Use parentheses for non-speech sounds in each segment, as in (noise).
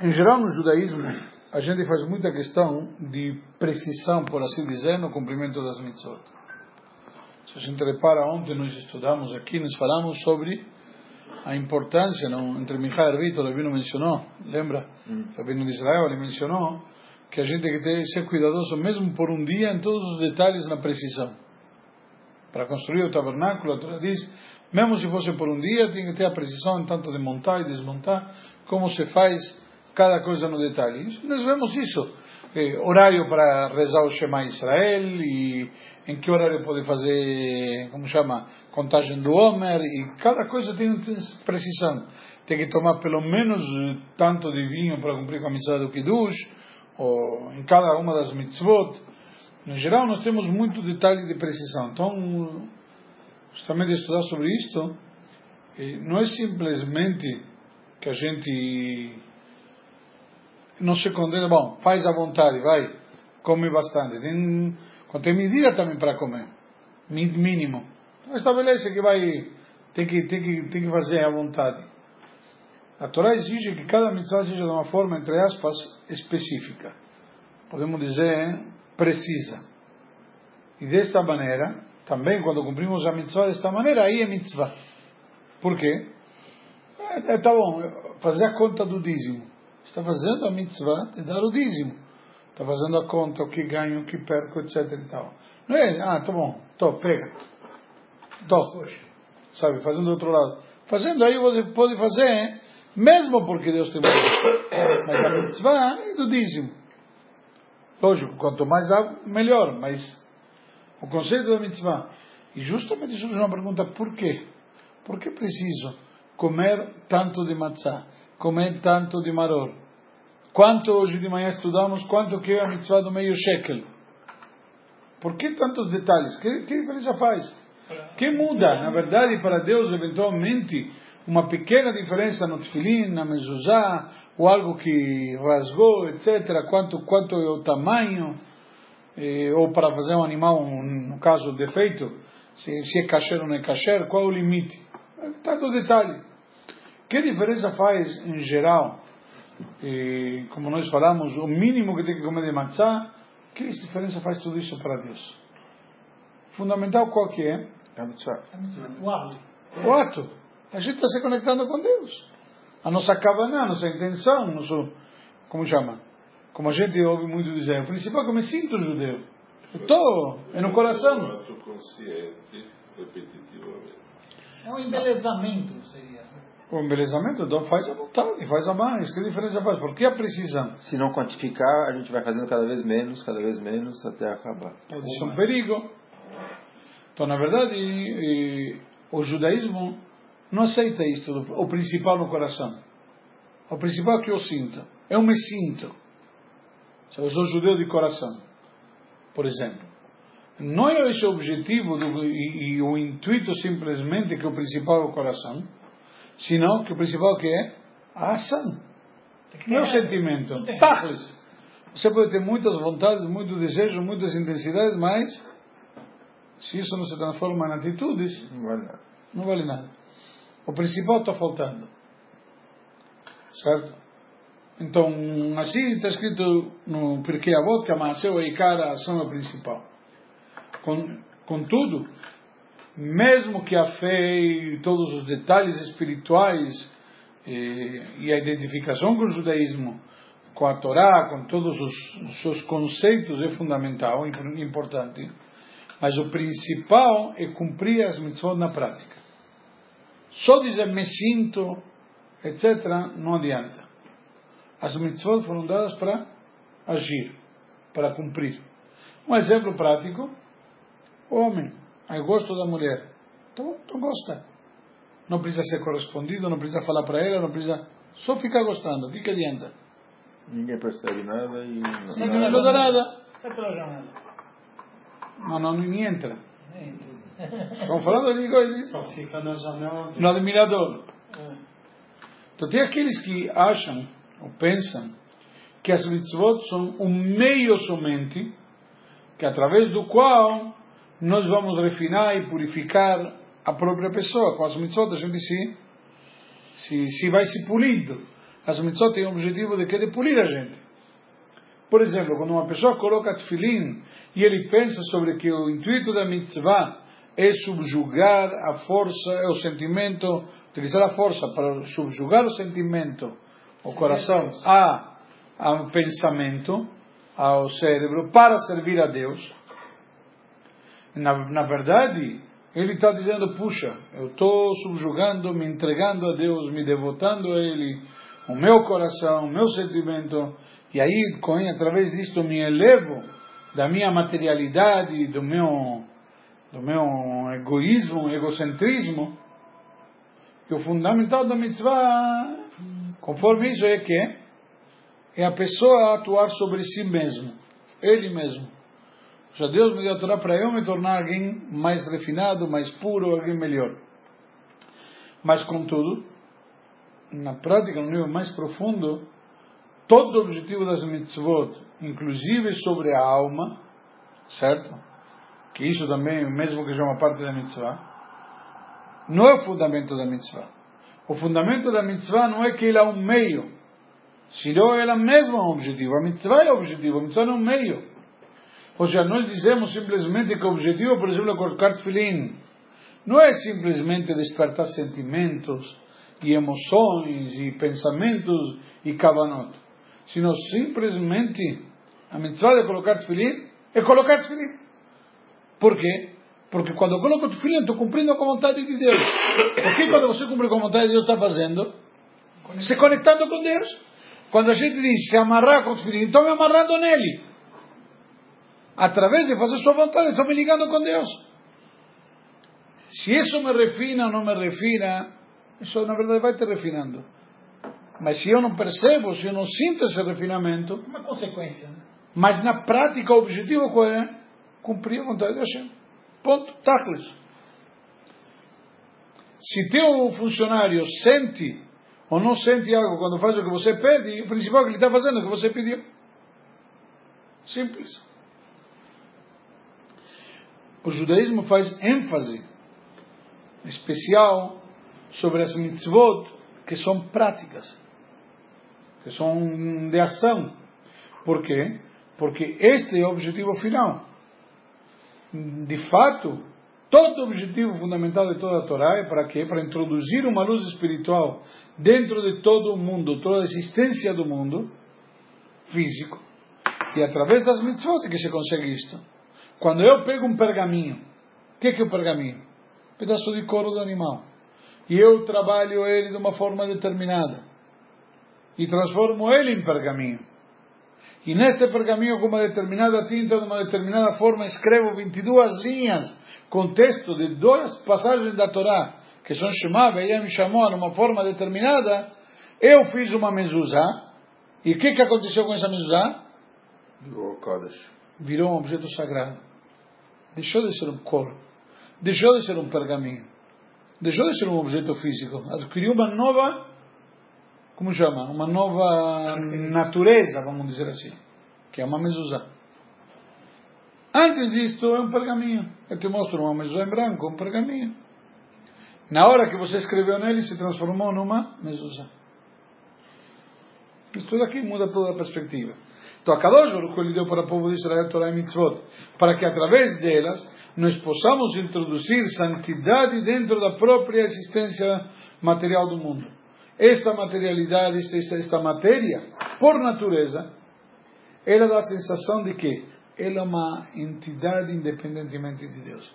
Em geral, no judaísmo, a gente faz muita questão de precisão, por assim dizer, no cumprimento das mitzvot. Se a gente repara, ontem nós estudamos aqui, nós falamos sobre a importância, não, entre Michael e Vitor, o Rabino mencionou, lembra? Hum. O Rabino de Israel, ele mencionou que a gente tem que ser cuidadoso, mesmo por um dia, em todos os detalhes na precisão. Para construir o tabernáculo, a Torá diz, mesmo se fosse por um dia, tem que ter a precisão tanto de montar e desmontar, como se faz cada coisa no detalhe. Nós vemos isso. Eh, horário para rezar o Shema Israel e em que horário pode fazer, como chama, contagem do Homer e cada coisa tem precisão. Tem que tomar pelo menos tanto de vinho para cumprir com a mitzvah do Kiddush, ou em cada uma das mitzvot. No geral, nós temos muito detalhe de precisão. Então, justamente estudar sobre isto, eh, não é simplesmente que a gente não se condena, bom, faz à vontade, vai, come bastante. Tem, tem medida também para comer, mínimo. Estabelece que vai, tem que, tem que, tem que fazer à vontade. A Torá exige que cada mitzvah seja de uma forma, entre aspas, específica. Podemos dizer, precisa. E desta maneira, também quando cumprimos a mitzvah desta maneira, aí é mitzvah. Por quê? É, é, tá bom, fazer a conta do dízimo está fazendo a mitzvah de dar o dízimo. Está fazendo a conta, o que ganho, o que perco, etc. E tal. Não é, ah, tá bom, tô, pega. Tô. Sabe, fazendo do outro lado. Fazendo aí você pode fazer, mesmo porque Deus tem Mas a mitzvah é do dízimo. Lógico, quanto mais dá, melhor. Mas o conceito da mitzvah. E justamente surge uma pergunta: por quê? Por que preciso comer tanto de matzah? Comer tanto de maror. Quanto hoje de manhã estudamos, quanto que é a mitzvah do meio shekel? Por que tantos detalhes? Que, que diferença faz? Que muda? Na verdade, para Deus, eventualmente, uma pequena diferença no tefilim, na mezuzá, ou algo que rasgou, etc. Quanto, quanto é o tamanho, eh, ou para fazer um animal, um, no caso, defeito, se, se é kasher ou não é kasher, qual é o limite? Tanto detalhe. Que diferença faz, em geral, e, como nós falamos, o mínimo que tem que comer de matzá? Que diferença faz tudo isso para Deus? Fundamental qual que é? O ato. O ato. A gente está se conectando com Deus. A nossa cabana, a nossa intenção, nosso, como chama? Como a gente ouve muito dizer, o principal é que eu me sinto judeu. Eu estou, é no coração. É um embelezamento, seria. O embelezamento faz a vontade, faz a mais. Que diferença faz? Por que a precisão? Se não quantificar, a gente vai fazendo cada vez menos, cada vez menos, até acabar. Pode ser um perigo. Então, na verdade, e, o judaísmo não aceita isto, o principal no coração. O principal que eu sinto. Eu me sinto. Se eu sou judeu de coração, por exemplo. Não é esse o objetivo do, e, e o intuito simplesmente que o principal é o coração Senão que o principal que é a ação. Não é o sentimento. Tachlis. Você pode ter muitas vontades, muitos desejos, muitas intensidades, mas se isso não se transforma em atitudes, não vale nada. Não vale nada. O principal está faltando. Certo? Então, assim está escrito no Pirkei Avot que a Maaseu e a ação é principal. Contudo, mesmo que a fé e todos os detalhes espirituais e, eh, e a identificação com o judaísmo, com a Torá, com todos os, os seus conceitos é fundamental, e importante, mas o principal é cumprir as mitzvot na prática. Só dizer me sinto, etc., não adianta. As mitzvot foram dadas para agir, para cumprir. Um exemplo prático: o homem Aí gosto da mulher. Então, então gosta. Não precisa ser correspondido, não precisa falar para ela, não precisa. Só ficar gostando. O que, que adianta? Ninguém percebe nada e não, não, não muda nada. Sai pela janela. Não, não, nem entra. Estamos falando de coisas. Só fica na janela. No admirador. É. Então tem aqueles que acham ou pensam que as mitzvot são um meio somente, que através do qual nós vamos refinar e purificar a própria pessoa. Com as mitzvot a gente se, se, se vai se pulindo. As mitzvot têm o objetivo de que de polir a gente. Por exemplo, quando uma pessoa coloca tefilim e ele pensa sobre que o intuito da mitzvah é subjugar a força, é o sentimento, utilizar a força para subjugar o sentimento, o coração, a, ao pensamento, ao cérebro, para servir a Deus. Na, na verdade, ele está dizendo: puxa, eu estou subjugando, me entregando a Deus, me devotando a Ele, o meu coração, o meu sentimento, e aí, com, através disto, me elevo da minha materialidade, do meu, do meu egoísmo, egocentrismo, que o fundamental da mitzvah, conforme isso, é que é a pessoa atuar sobre si mesmo, ele mesmo. Já Deus me deu a Torá para eu me tornar alguém mais refinado, mais puro, alguém melhor. Mas, contudo, na prática, no nível mais profundo, todo o objetivo das mitzvot, inclusive sobre a alma, certo? Que isso também, mesmo que seja uma parte da mitzvah, não é o fundamento da mitzvah. O fundamento da mitzvah não é que ele é um meio, senão ela mesma é um objetivo. A mitzvah é o objetivo, a mitzvah não é um meio. Ou seja, nós dizemos simplesmente que o objetivo, por exemplo, é colocar tefilim, não é simplesmente despertar sentimentos e emoções e pensamentos e kavanot, sino simplesmente a mitzvah de colocar tefilim é colocar tefilim. Por quê? Porque quando eu coloco tefilim, estou cumprindo com a vontade de Deus. Porque quando você cumpre com a vontade de Deus, está fazendo? Se conectando com Deus. Quando a gente diz se amarrar com tefilim, estou me amarrando nele através de fazer sua vontade, estou me ligando com Deus. Se isso me refina ou não me refina, isso na verdade vai te refinando. Mas se eu não percebo, se eu não sinto esse refinamento. Uma consequência, né? Mas na prática, o objetivo qual é? Cumprir a vontade de Hashem. Ponto. Tachlis. Se teu funcionário sente ou não sente algo quando faz o que você pede, o principal que ele está fazendo é o que você pediu. Simples o judaísmo faz ênfase especial sobre as mitzvot que são práticas, que são de ação. Por quê? Porque este é o objetivo final. De fato, todo o objetivo fundamental de toda a Torá é para quê? Para introduzir uma luz espiritual dentro de todo o mundo, toda a existência do mundo físico. E através das mitzvot é que se consegue isto. Quando eu pego um pergaminho, o que, que é o pergaminho? Um pedaço de couro do animal. E eu trabalho ele de uma forma determinada. E transformo ele em pergaminho. E neste pergaminho, com uma determinada tinta, de uma determinada forma, escrevo 22 linhas com texto de duas passagens da Torá, que são Shema, me chamou numa forma determinada. Eu fiz uma mezuzá. E o que, que aconteceu com essa mezuzá? Virou um objeto sagrado. Deixou de ser um corpo. Deixou de ser um pergaminho. Deixou de ser um objeto físico. Adquiriu uma nova, como chama? Uma nova natureza, vamos dizer assim. Que é uma mezuzá. Antes disto é um pergaminho. Eu te mostro uma mezuzá em branco, um pergaminho. Na hora que você escreveu nele, se transformou numa mezuzá. Isto daqui muda toda a perspectiva. Então, a Kadosh Baruch ele deu para o povo de Israel Torah e Mitzvot, para que através delas nós possamos introduzir santidade dentro da própria existência material do mundo. Esta materialidade, esta, esta matéria, por natureza, ela dá a sensação de que ela é uma entidade independentemente de Deus.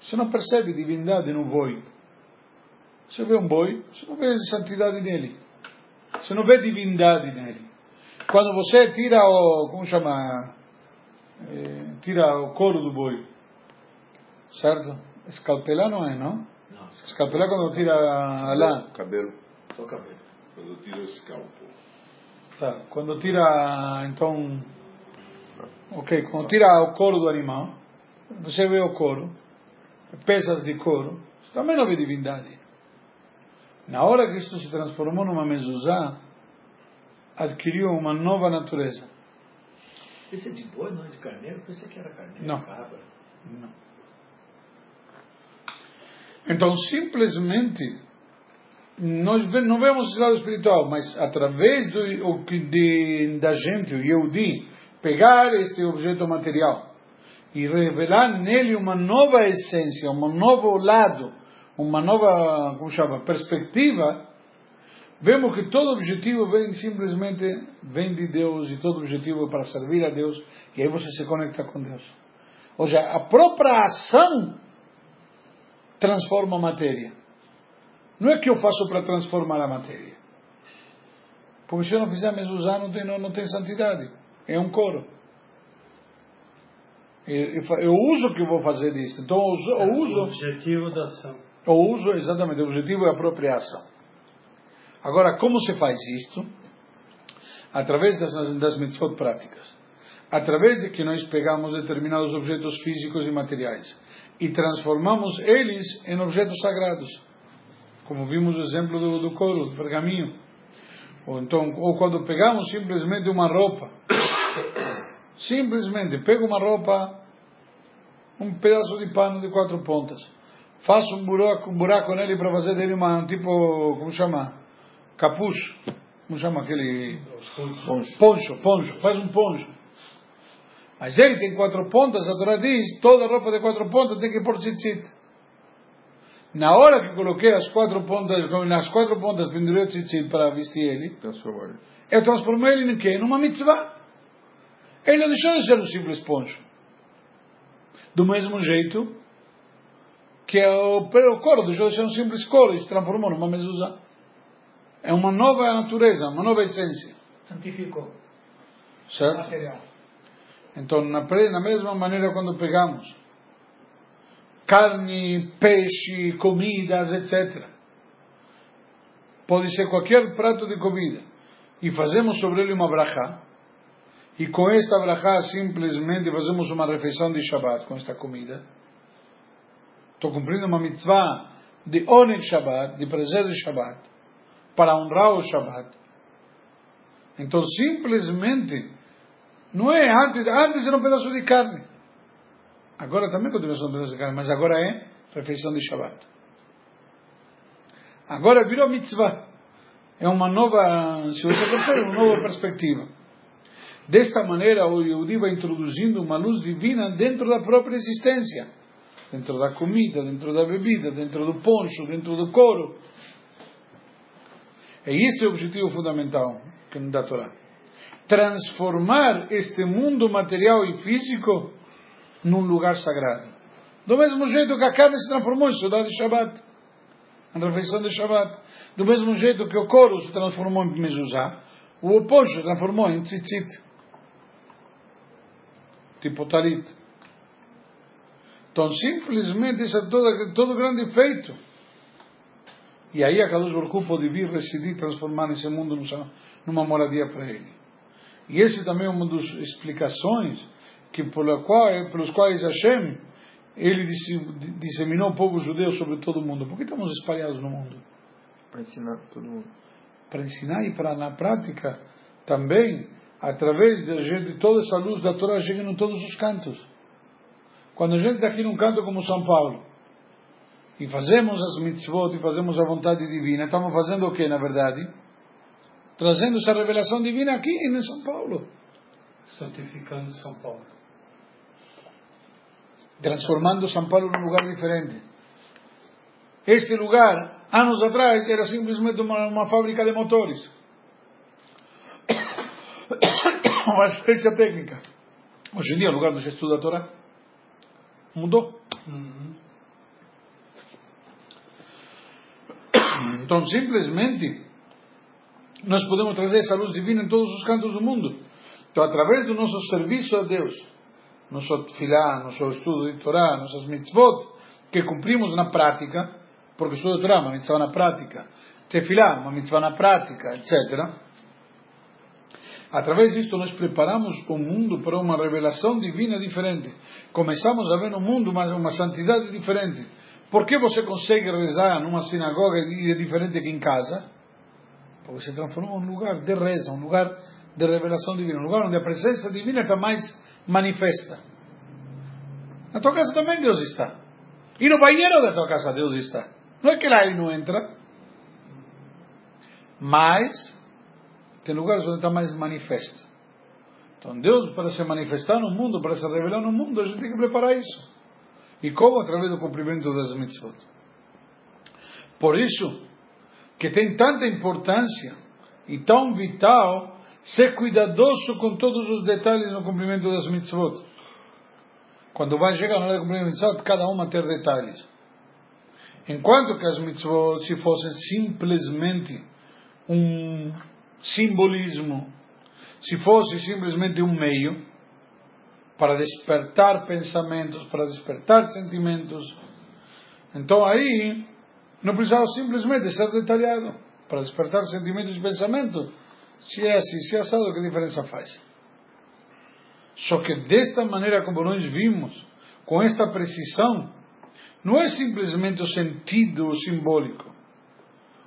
Você não percebe divindade no boi. Você vê um boi, você não vê santidade nele. Você não vê divindade nele. Quando você tira o, como chama, eh, tira o couro do boi, certo? Escalpelar não é, não? Não. Escalpelar quando tira a lã. Cabelo. Só cabelo. Quando tira o escalpo. Tá. Quando tira, então, ok, quando tira o couro do animal, você vê o couro, peças de couro, você também não vê divindade. Na hora que isto se transformou numa mezuzá, adquiriu uma nova natureza. Esse é de boi, não é de carneiro? Eu pensei que era carneiro. Não. Cabra. Não. Então, simplesmente, nós não vemos esse lado espiritual, mas através do, de, da gente, o Yehudi, pegar este objeto material e revelar nele uma nova essência, um novo lado, uma nova, como chama, perspectiva, vemos que todo objetivo vem simplesmente vem de Deus e todo objetivo é para servir a Deus e aí você se conecta com Deus. Ou seja, a própria ação transforma a matéria. Não é que eu faço para transformar a matéria. Porque se eu não fizer mezuzá, não tem, não, não tem santidade. É um coro. Eu, eu, uso que eu vou fazer isso. Então, eu, eu uso. O objetivo da ação. Eu uso, exatamente, o objetivo é a própria ação. Agora, como se faz isto? Através das, das mitzvot práticas. Através de que nós pegamos determinados objetos físicos e materiais e transformamos eles em objetos sagrados. Como vimos o exemplo do, do couro, do pergaminho. Ou, então, ou quando pegamos simplesmente uma roupa (coughs) Simplesmente pego uma roupa, um pedaço de pano de quatro pontas, faço um buraco, um buraco nele para fazer dele uma, um tipo, como chama? Capuz. Como chama aquele? Poncho. Poncho, poncho. Faz um poncho. Mas ele tem quatro pontas, a Torá diz, toda roupa de quatro pontas tem que pôr tzitzit. Na hora que coloquei as quatro pontas, nas quatro pontas pendurei o tzitzit para vestir ele, eu transformei ele em quê? Numa mitzvah. Ele não deixou de ser um simples poncho. Do mesmo jeito que o, o couro deixou de ser um simples couro e se transformou numa mezuzá. É uma nova natureza, uma nova essência. Santificou. Certo? Material. Então, na, na mesma maneira, quando pegamos carne, peixe, comidas, etc. Pode ser qualquer prato de comida. E fazemos sobre ele uma brachá e com esta brachá simplesmente fazemos uma refeição de Shabbat com esta comida. Estou cumprindo uma mitzvah de Oneg Shabbat, de prazer de Shabbat, para honrar o Shabbat. Então simplesmente, não é antes, antes era um pedaço de carne. Agora também continua sendo um pedaço de carne, mas agora é refeição de Shabbat. Agora virou mitzvah. É uma nova, se você percebe, uma nova perspectiva. Desta maneira, o Yehudi vai introduzindo uma luz divina dentro da própria existência, dentro da comida, dentro da bebida, dentro do poncho, dentro do couro. É o objetivo fundamental da Torá. Transformar este mundo material e físico num lugar sagrado. Do mesmo jeito que a carne se transformou em saudade de Shabbat, em refeição de Shabbat. Do mesmo jeito que o couro se transformou em mezuzá, o poncho se transformou em tzitzit tipo talit. Então, simplesmente, isso é todo, todo grande feito. E aí a Kadosh Baruch pode vir, residir, transformar esse mundo numa moradia para ele. E esse também é uma das explicações que pela qual, pelos quais Hashem ele disseminou o povo judeu sobre todo o mundo. Por que estamos espalhados no mundo? Para ensinar todo mundo. Para ensinar e para na prática também através de, de toda essa luz da Torá chega em todos os cantos. Quando a gente está aqui num canto como São Paulo e fazemos as mitzvot e fazemos a vontade divina, estamos fazendo o que na verdade? Trazendo essa revelação divina aqui em São Paulo. Santificando São Paulo. Transformando São Paulo num lugar diferente. Este lugar, anos atrás, era simplesmente uma, uma fábrica de motores (coughs) uma assistência técnica. Hoje em dia, o lugar onde se estuda a Torá mudou. Uhum. Então, simplesmente, nós podemos trazer essa luz divina em todos os cantos do mundo. Então, através do nosso serviço a Deus, nosso tefilá, nosso estudo de Torá, nossas mitzvot, que cumprimos na prática, porque estudo de Torá é uma mitzvah na prática, tefilá, uma mitzvah na prática, etc., Através disto, nós preparamos o mundo para uma revelação divina diferente. Começamos a ver no mundo uma santidade diferente. Por que você consegue rezar numa sinagoga e é diferente que em casa? Porque se transformou em um lugar de reza, um lugar de revelação divina, um lugar onde a presença divina está mais manifesta. Na tua casa também Deus está. E no banheiro da tua casa Deus está. Não é que lá ele não entra. Mas, tem lugares onde está mais manifesto. Então, Deus, para se manifestar no mundo, para se revelar no mundo, a gente tem que preparar isso. E como? Através do cumprimento das mitzvot. Por isso, que tem tanta importância e tão vital ser cuidadoso com todos os detalhes no cumprimento das mitzvot. Quando vai chegar na hora de cumprir mitzvot, cada uma ter detalhes. Enquanto que as mitzvot, se fossem simplesmente um simbolismo, se fosse simplesmente um meio para despertar pensamentos, para despertar sentimentos, então aí não precisava simplesmente ser detalhado para despertar sentimentos e pensamento. Se é assim, se é assado, que diferença faz? Só que desta maneira como nós vimos, com esta precisão, não é simplesmente o sentido simbólico,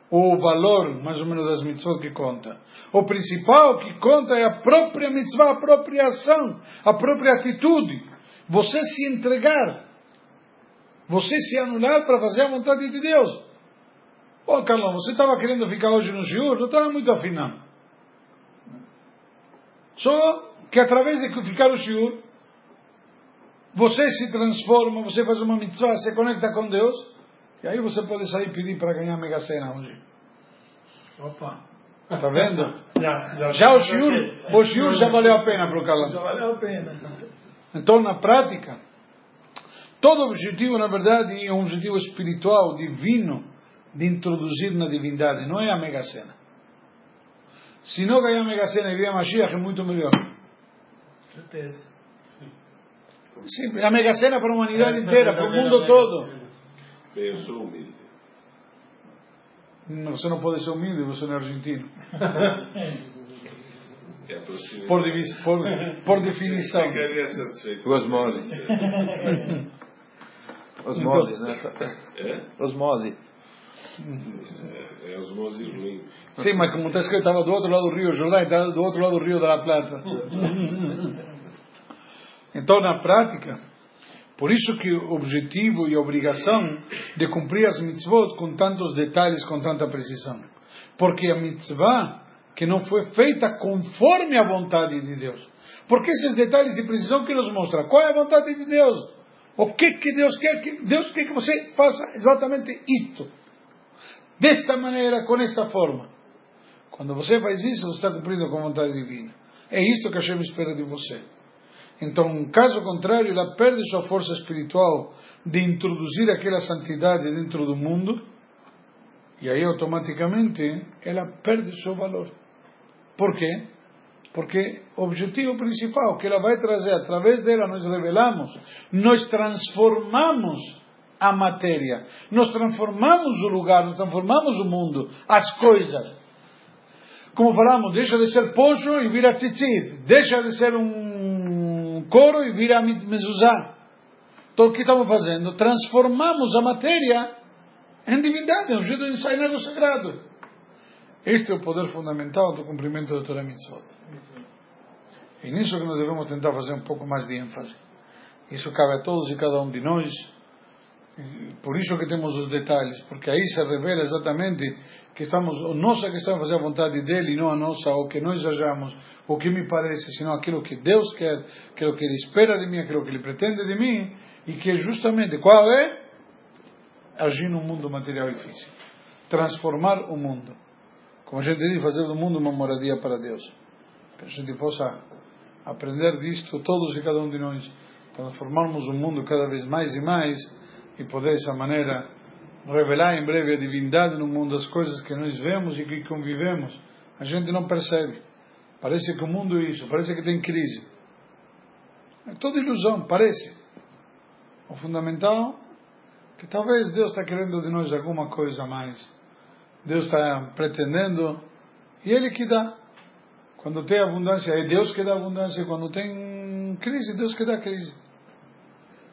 o valor, mais ou menos, das mitzvot que conta. O principal que conta é a própria mitzvah, a própria ação, a própria atitude. Você se entregar, você se anular para fazer a vontade de Deus. Ô, Carlão, você estava querendo ficar hoje no shiur? Não estava muito afinando. Só que através de ficar no shiur, você se transforma, você faz uma mitzvah, se conecta com Deus, e aí você pode sair e pedir para ganhar a Mega Sena hoje. Opa! Está vendo? (laughs) Já, já, já o shiur, o shiur já valeu a pena para o Carlão. Já valeu a pena. Então, na prática, todo objetivo, na verdade, é um objetivo espiritual, divino, de introduzir na divindade, não é a Mega Sena. Se não ganhar a Mega Sena e vier a Mashiach, é muito melhor. Certeza. Sim, a Mega Sena para a humanidade inteira, para o mundo todo. Bem, eu sou humilde. Você não pode ser humilde, você não é argentino. (laughs) É. Por, divis- por, por definição. Ficaria satisfeito. Osmose. Osmose, né? É? Osmose. É, é osmose ruim. Sim, mas como está escrito, estava do outro lado do rio Jordão, estava do outro lado do rio da La Plata. (laughs) Então, na prática, por isso que o objetivo e a obrigação de cumprir as mitzvot com tantos detalhes, com tanta precisão. Porque a mitzvah que não foi feita conforme a vontade de Deus. Porque esses detalhes e precisão que nos mostra qual é a vontade de Deus. O que que Deus quer que Deus quer que você faça exatamente isto. Desta maneira, com esta forma. Quando você faz isso, você está cumprindo com a vontade divina. É isto que Hashem espera de você. Então, caso contrário, ela perde sua força espiritual de introduzir aquela santidade dentro do mundo, e aí automaticamente ela perde seu valor. Por quê? Porque o objetivo principal que ela vai trazer, através dela nós revelamos, nós transformamos a matéria, nós transformamos o lugar, nós transformamos o mundo, as coisas. Como falamos, deixa de ser poço e vira tzitzit, deixa de ser um coro e vira mezuzá. Então o que estamos fazendo? Transformamos a matéria em divindade, um jeito de ensaiar o sagrado. Este é o poder fundamental do cumprimento da Torah Mitzvot. E nisso que nós devemos tentar fazer um pouco mais de ênfase. Isso cabe a todos e cada um de nós. Por isso que temos os detalhes, porque aí se revela exatamente que estamos, a nossa é fazer a vontade dele e não a nossa, o que nós achamos, o que me parece, senão aquilo que Deus quer, aquilo que ele espera de mim, aquilo que ele pretende de mim, e que justamente, qual é? Agir no mundo material e físico. Transformar o mundo. Como a gente diz, fazer do mundo uma moradia para Deus. Que a gente possa aprender disto, todos e cada um de nós, transformarmos o mundo cada vez mais e mais, e poder dessa maneira revelar em breve a divindade no mundo, as coisas que nós vemos e que convivemos. A gente não percebe. Parece que o mundo é isso, parece que tem crise. É toda ilusão, parece. O fundamental é que talvez Deus está querendo de nós alguma coisa a mais. Deus está pretendendo e Ele que dá. Quando tem abundância, é Deus que dá abundância. Quando tem crise, Deus que dá crise.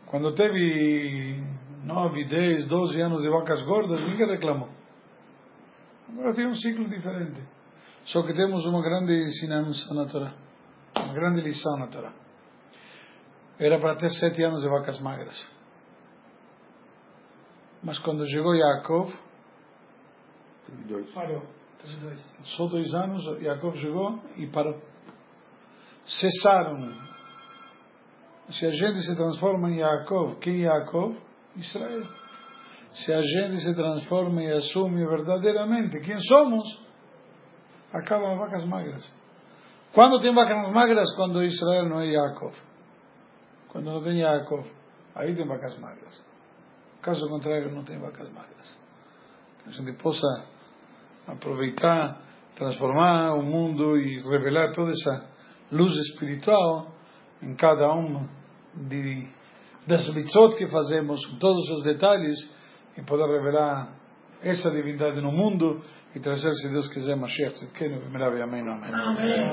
Quando teve 9, 10, 12 anos de vacas gordas, ninguém reclamou. Agora tem um ciclo diferente. Só que temos uma grande ensinança na Torá. Uma grande lição na Torá. Era para ter sete anos de vacas magras. Mas quando chegou Yaakov, Dois. Parou. Só dois anos, Jacob chegou e parou. Cessaram. Se a gente se transforma em Jacob, quem é Jacob? Israel. Se a gente se transforma e assume verdadeiramente quem somos, acabam as vacas magras. Quando tem vacas magras? Quando Israel não é Jacob. Quando não tem Jacob, aí tem vacas magras. Caso contrário, não tem vacas magras. Que a gente possa aproveitar, transformar o mundo e revelar toda essa luz espiritual em cada uma de, das mitzvot que fazemos, com todos os detalhes, e poder revelar essa divindade no mundo e trazer, se Deus quiser, Mashiach Tzidkenu, Amém. Amém.